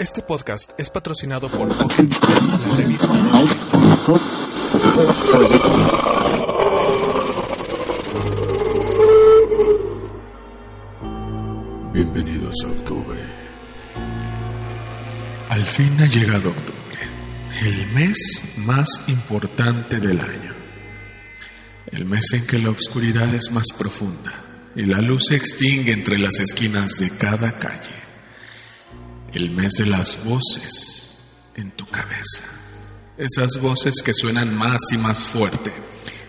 Este podcast es patrocinado por Pocket la revista. Bienvenidos a octubre. Al fin ha llegado octubre, el mes más importante del año. El mes en que la oscuridad es más profunda y la luz se extingue entre las esquinas de cada calle. El mes de las voces en tu cabeza. Esas voces que suenan más y más fuerte.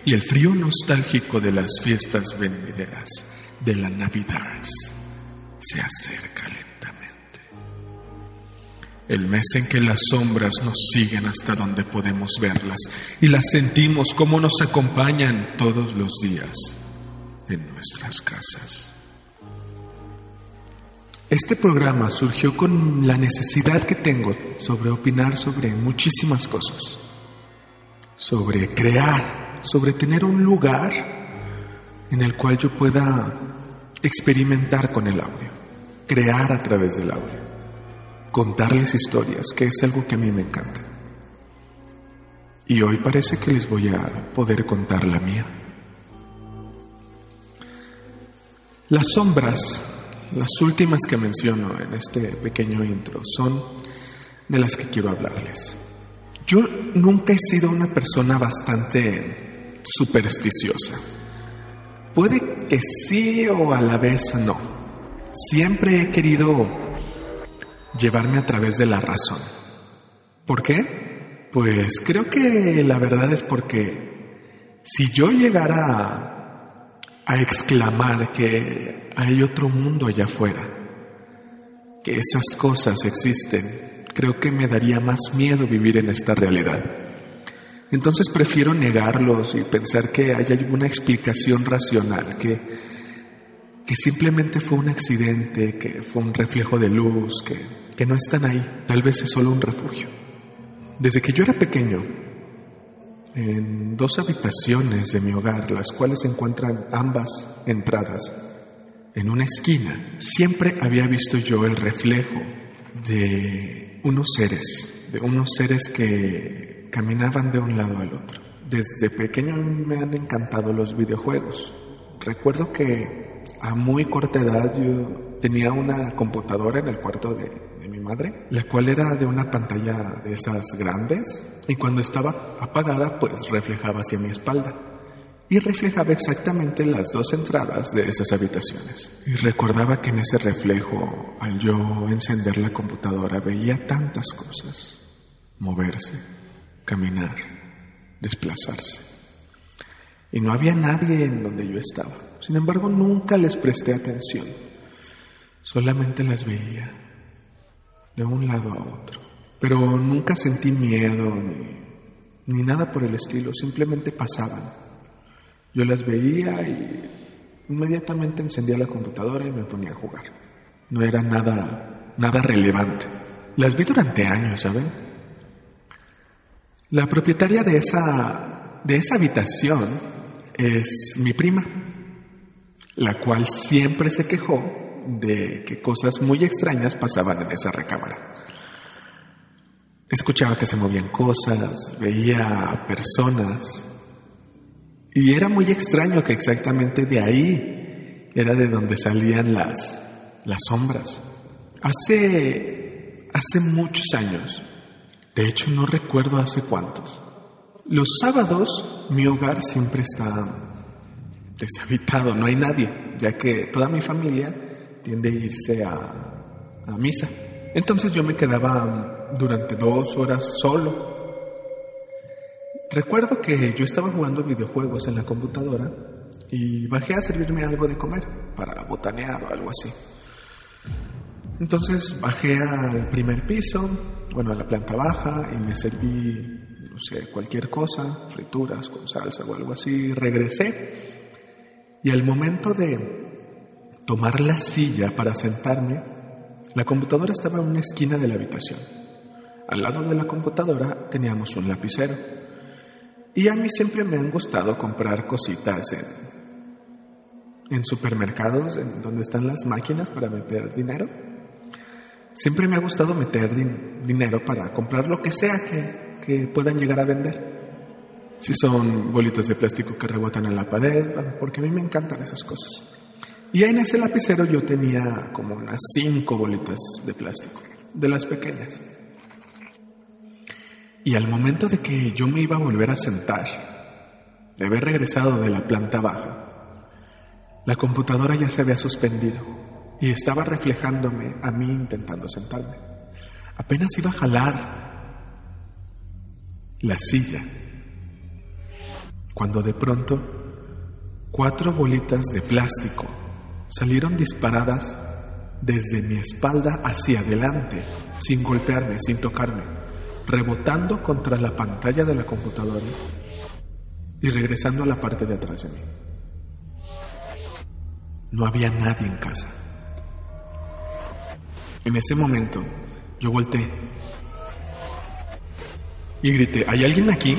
Y el frío nostálgico de las fiestas venideras, de la Navidad, se acerca lentamente. El mes en que las sombras nos siguen hasta donde podemos verlas y las sentimos como nos acompañan todos los días en nuestras casas. Este programa surgió con la necesidad que tengo sobre opinar sobre muchísimas cosas, sobre crear, sobre tener un lugar en el cual yo pueda experimentar con el audio, crear a través del audio, contarles historias, que es algo que a mí me encanta. Y hoy parece que les voy a poder contar la mía. Las sombras, las últimas que menciono en este pequeño intro, son de las que quiero hablarles. Yo nunca he sido una persona bastante supersticiosa. Puede que sí o a la vez no. Siempre he querido llevarme a través de la razón. ¿Por qué? Pues creo que la verdad es porque si yo llegara a exclamar que hay otro mundo allá afuera, que esas cosas existen, creo que me daría más miedo vivir en esta realidad. Entonces prefiero negarlos y pensar que hay alguna explicación racional, que, que simplemente fue un accidente, que fue un reflejo de luz, que, que no están ahí, tal vez es solo un refugio. Desde que yo era pequeño, en dos habitaciones de mi hogar, las cuales se encuentran ambas entradas, en una esquina, siempre había visto yo el reflejo de unos seres, de unos seres que caminaban de un lado al otro. Desde pequeño me han encantado los videojuegos. Recuerdo que a muy corta edad yo tenía una computadora en el cuarto de, de mi madre, la cual era de una pantalla de esas grandes y cuando estaba apagada pues reflejaba hacia mi espalda y reflejaba exactamente las dos entradas de esas habitaciones. Y recordaba que en ese reflejo, al yo encender la computadora, veía tantas cosas. Moverse, caminar, desplazarse. Y no había nadie en donde yo estaba. Sin embargo, nunca les presté atención. Solamente las veía de un lado a otro. Pero nunca sentí miedo ni, nada por el estilo. Simplemente pasaban. Yo las veía y inmediatamente encendía la computadora y me ponía a jugar. No era nada, nada relevante. Las vi durante años, ¿saben? La propietaria de esa, de esa habitación es mi prima, la cual siempre se quejó de que cosas muy extrañas pasaban en esa recámara. Escuchaba que se movían cosas, veía personas, y era muy extraño que exactamente de ahí era de donde salían las, las sombras. Hace, hace muchos años, de hecho no recuerdo hace cuántos, los sábados mi hogar siempre está deshabitado, no hay nadie, ya que toda mi familia tiende a irse a, a misa. Entonces yo me quedaba durante dos horas solo Recuerdo que yo estaba jugando videojuegos en la computadora y bajé a servirme algo de comer para botanear o algo así. Entonces bajé al primer piso, bueno, a la planta baja y me serví, no sé, cualquier cosa, frituras con salsa o algo así. Regresé y al momento de tomar la silla para sentarme, la computadora estaba en una esquina de la habitación. Al lado de la computadora teníamos un lapicero. Y a mí siempre me han gustado comprar cositas en, en supermercados, en donde están las máquinas para meter dinero. siempre me ha gustado meter dinero para comprar lo que sea que, que puedan llegar a vender. Si son bolitas de plástico que rebotan en la pared, porque a mí me encantan esas cosas. Y ahí en ese lapicero yo tenía como unas cinco bolitas de plástico, de las pequeñas. Y al momento de que yo me iba a volver a sentar, de haber regresado de la planta baja, la computadora ya se había suspendido y estaba reflejándome a mí intentando sentarme. Apenas iba a jalar la silla cuando de pronto cuatro bolitas de plástico salieron disparadas desde mi espalda hacia adelante, sin golpearme, sin tocarme, rebotando contra la pantalla de la computadora y regresando a la parte de atrás de mí. No había nadie en casa. En ese momento yo volteé y grité, ¿hay alguien aquí?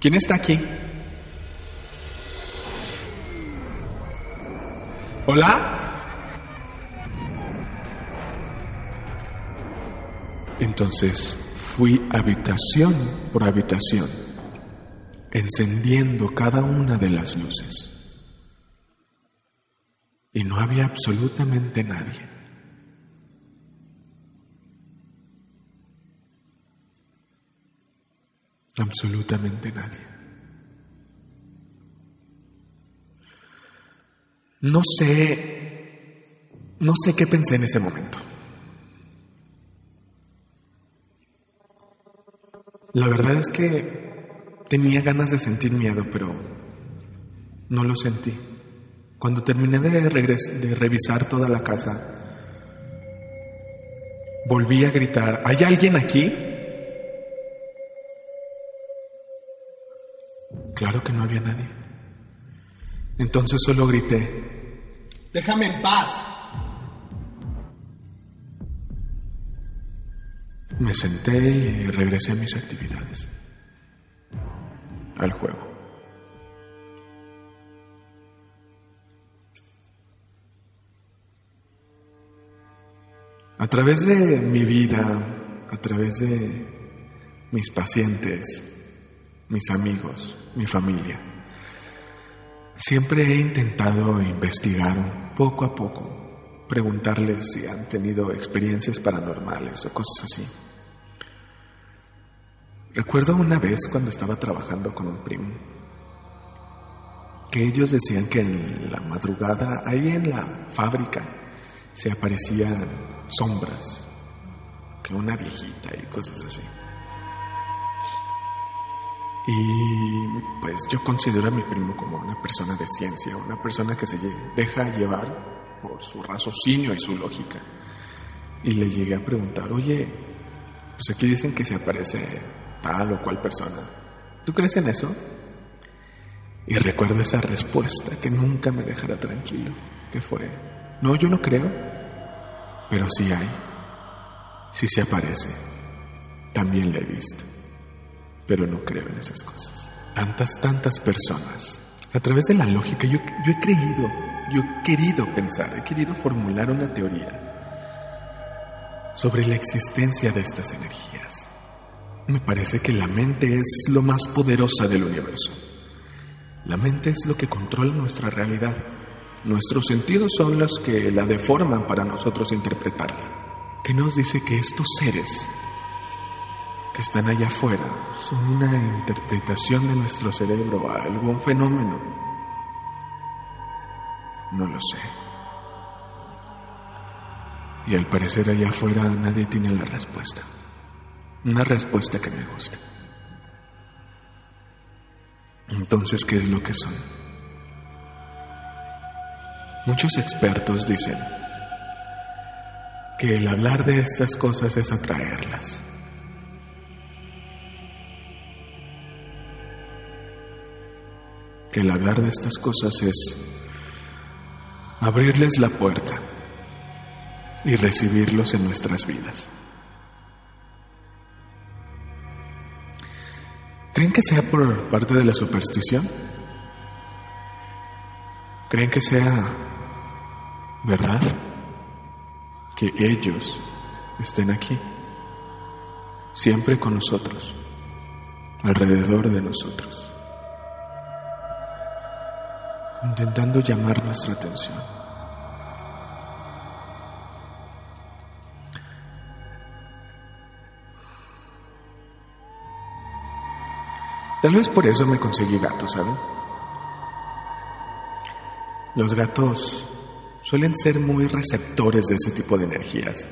¿Quién está aquí? ¿Hola? Entonces fui habitación por habitación, encendiendo cada una de las luces. Y no había absolutamente nadie. Absolutamente nadie. No sé, no sé qué pensé en ese momento. La verdad es que tenía ganas de sentir miedo, pero no lo sentí. Cuando terminé de, de revisar toda la casa, volví a gritar, ¿hay alguien aquí? Claro que no había nadie. Entonces solo grité, déjame en paz. Me senté y regresé a mis actividades, al juego. A través de mi vida, a través de mis pacientes, mis amigos, mi familia. Siempre he intentado investigar poco a poco, preguntarles si han tenido experiencias paranormales o cosas así. Recuerdo una vez cuando estaba trabajando con un primo, que ellos decían que en la madrugada, ahí en la fábrica, se aparecían sombras, que una viejita y cosas así. Y pues yo considero a mi primo como una persona de ciencia, una persona que se deja llevar por su raciocinio y su lógica. Y le llegué a preguntar, oye, pues aquí dicen que se aparece tal o cual persona. ¿Tú crees en eso? Y recuerdo esa respuesta que nunca me dejará tranquilo, que fue, no, yo no creo, pero sí hay, sí se aparece, también la he visto pero no creo en esas cosas. Tantas, tantas personas. A través de la lógica, yo, yo he creído, yo he querido pensar, he querido formular una teoría sobre la existencia de estas energías. Me parece que la mente es lo más poderosa del universo. La mente es lo que controla nuestra realidad. Nuestros sentidos son los que la deforman para nosotros interpretarla. ¿Qué nos dice que estos seres que están allá afuera son una interpretación de nuestro cerebro a algún fenómeno? No lo sé. Y al parecer allá afuera nadie tiene la respuesta. Una respuesta que me guste. Entonces, ¿qué es lo que son? Muchos expertos dicen que el hablar de estas cosas es atraerlas. Que el hablar de estas cosas es abrirles la puerta y recibirlos en nuestras vidas. ¿Creen que sea por parte de la superstición? ¿Creen que sea verdad? que ellos estén aquí, siempre con nosotros, alrededor de nosotros, intentando llamar nuestra atención. Tal vez por eso me conseguí gatos, ¿saben? Los gatos suelen ser muy receptores de ese tipo de energías.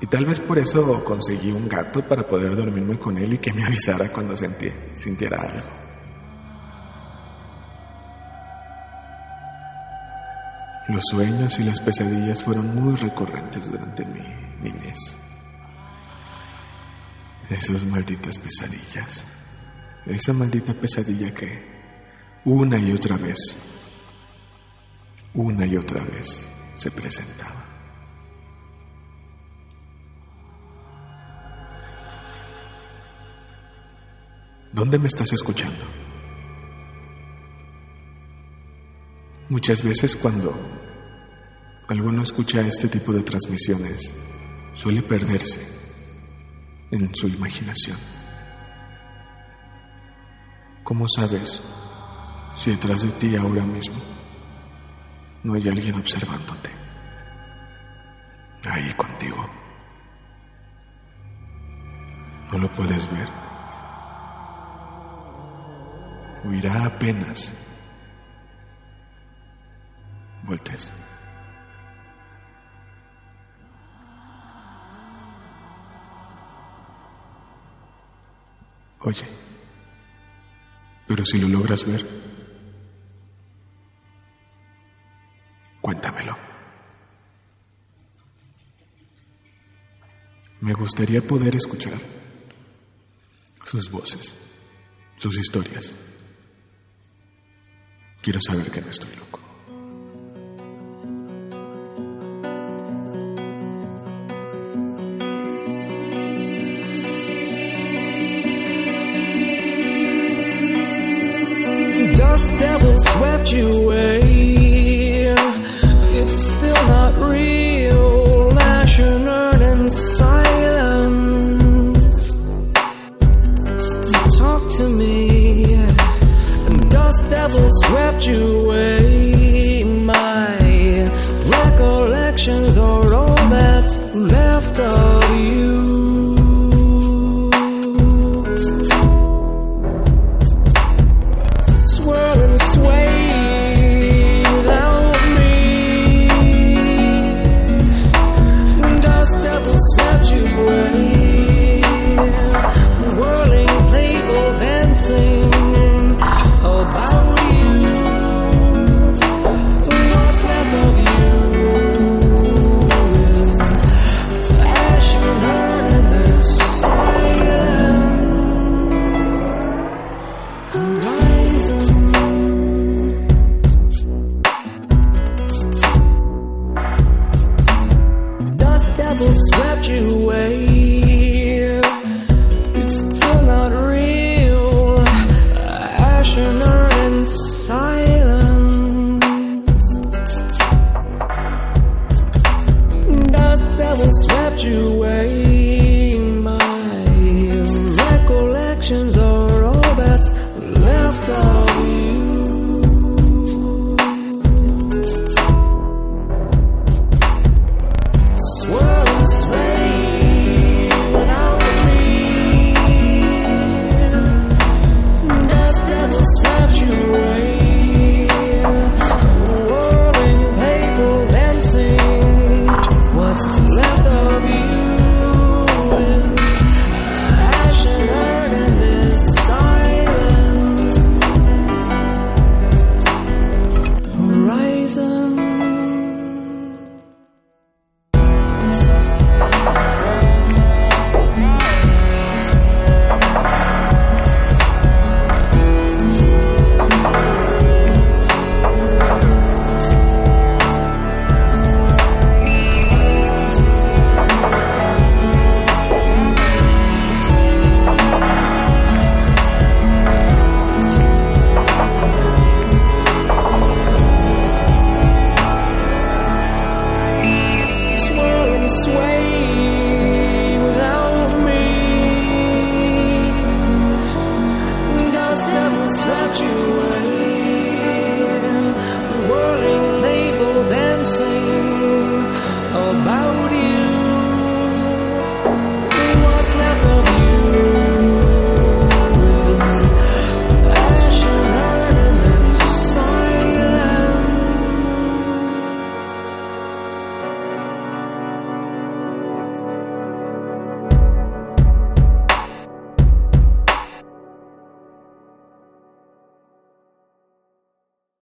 Y tal vez por eso conseguí un gato para poder dormirme con él y que me avisara cuando sintiera algo. Los sueños y las pesadillas fueron muy recurrentes durante mi niñez. Esas malditas pesadillas. Esa maldita pesadilla que una y otra vez una y otra vez se presentaba. ¿Dónde me estás escuchando? Muchas veces cuando alguno escucha este tipo de transmisiones, suele perderse en su imaginación. ¿Cómo sabes si detrás de ti ahora mismo no hay alguien observándote. Ahí contigo. No lo puedes ver. Huirá apenas. Vueltes. Oye, pero si lo logras ver, Cuéntamelo. Me gustaría poder escuchar sus voces, sus historias. Quiero saber que no estoy loco. Swept you away. It's still not real. Ash and earn in silence. Talk to me. Dust devil swept you away. My recollections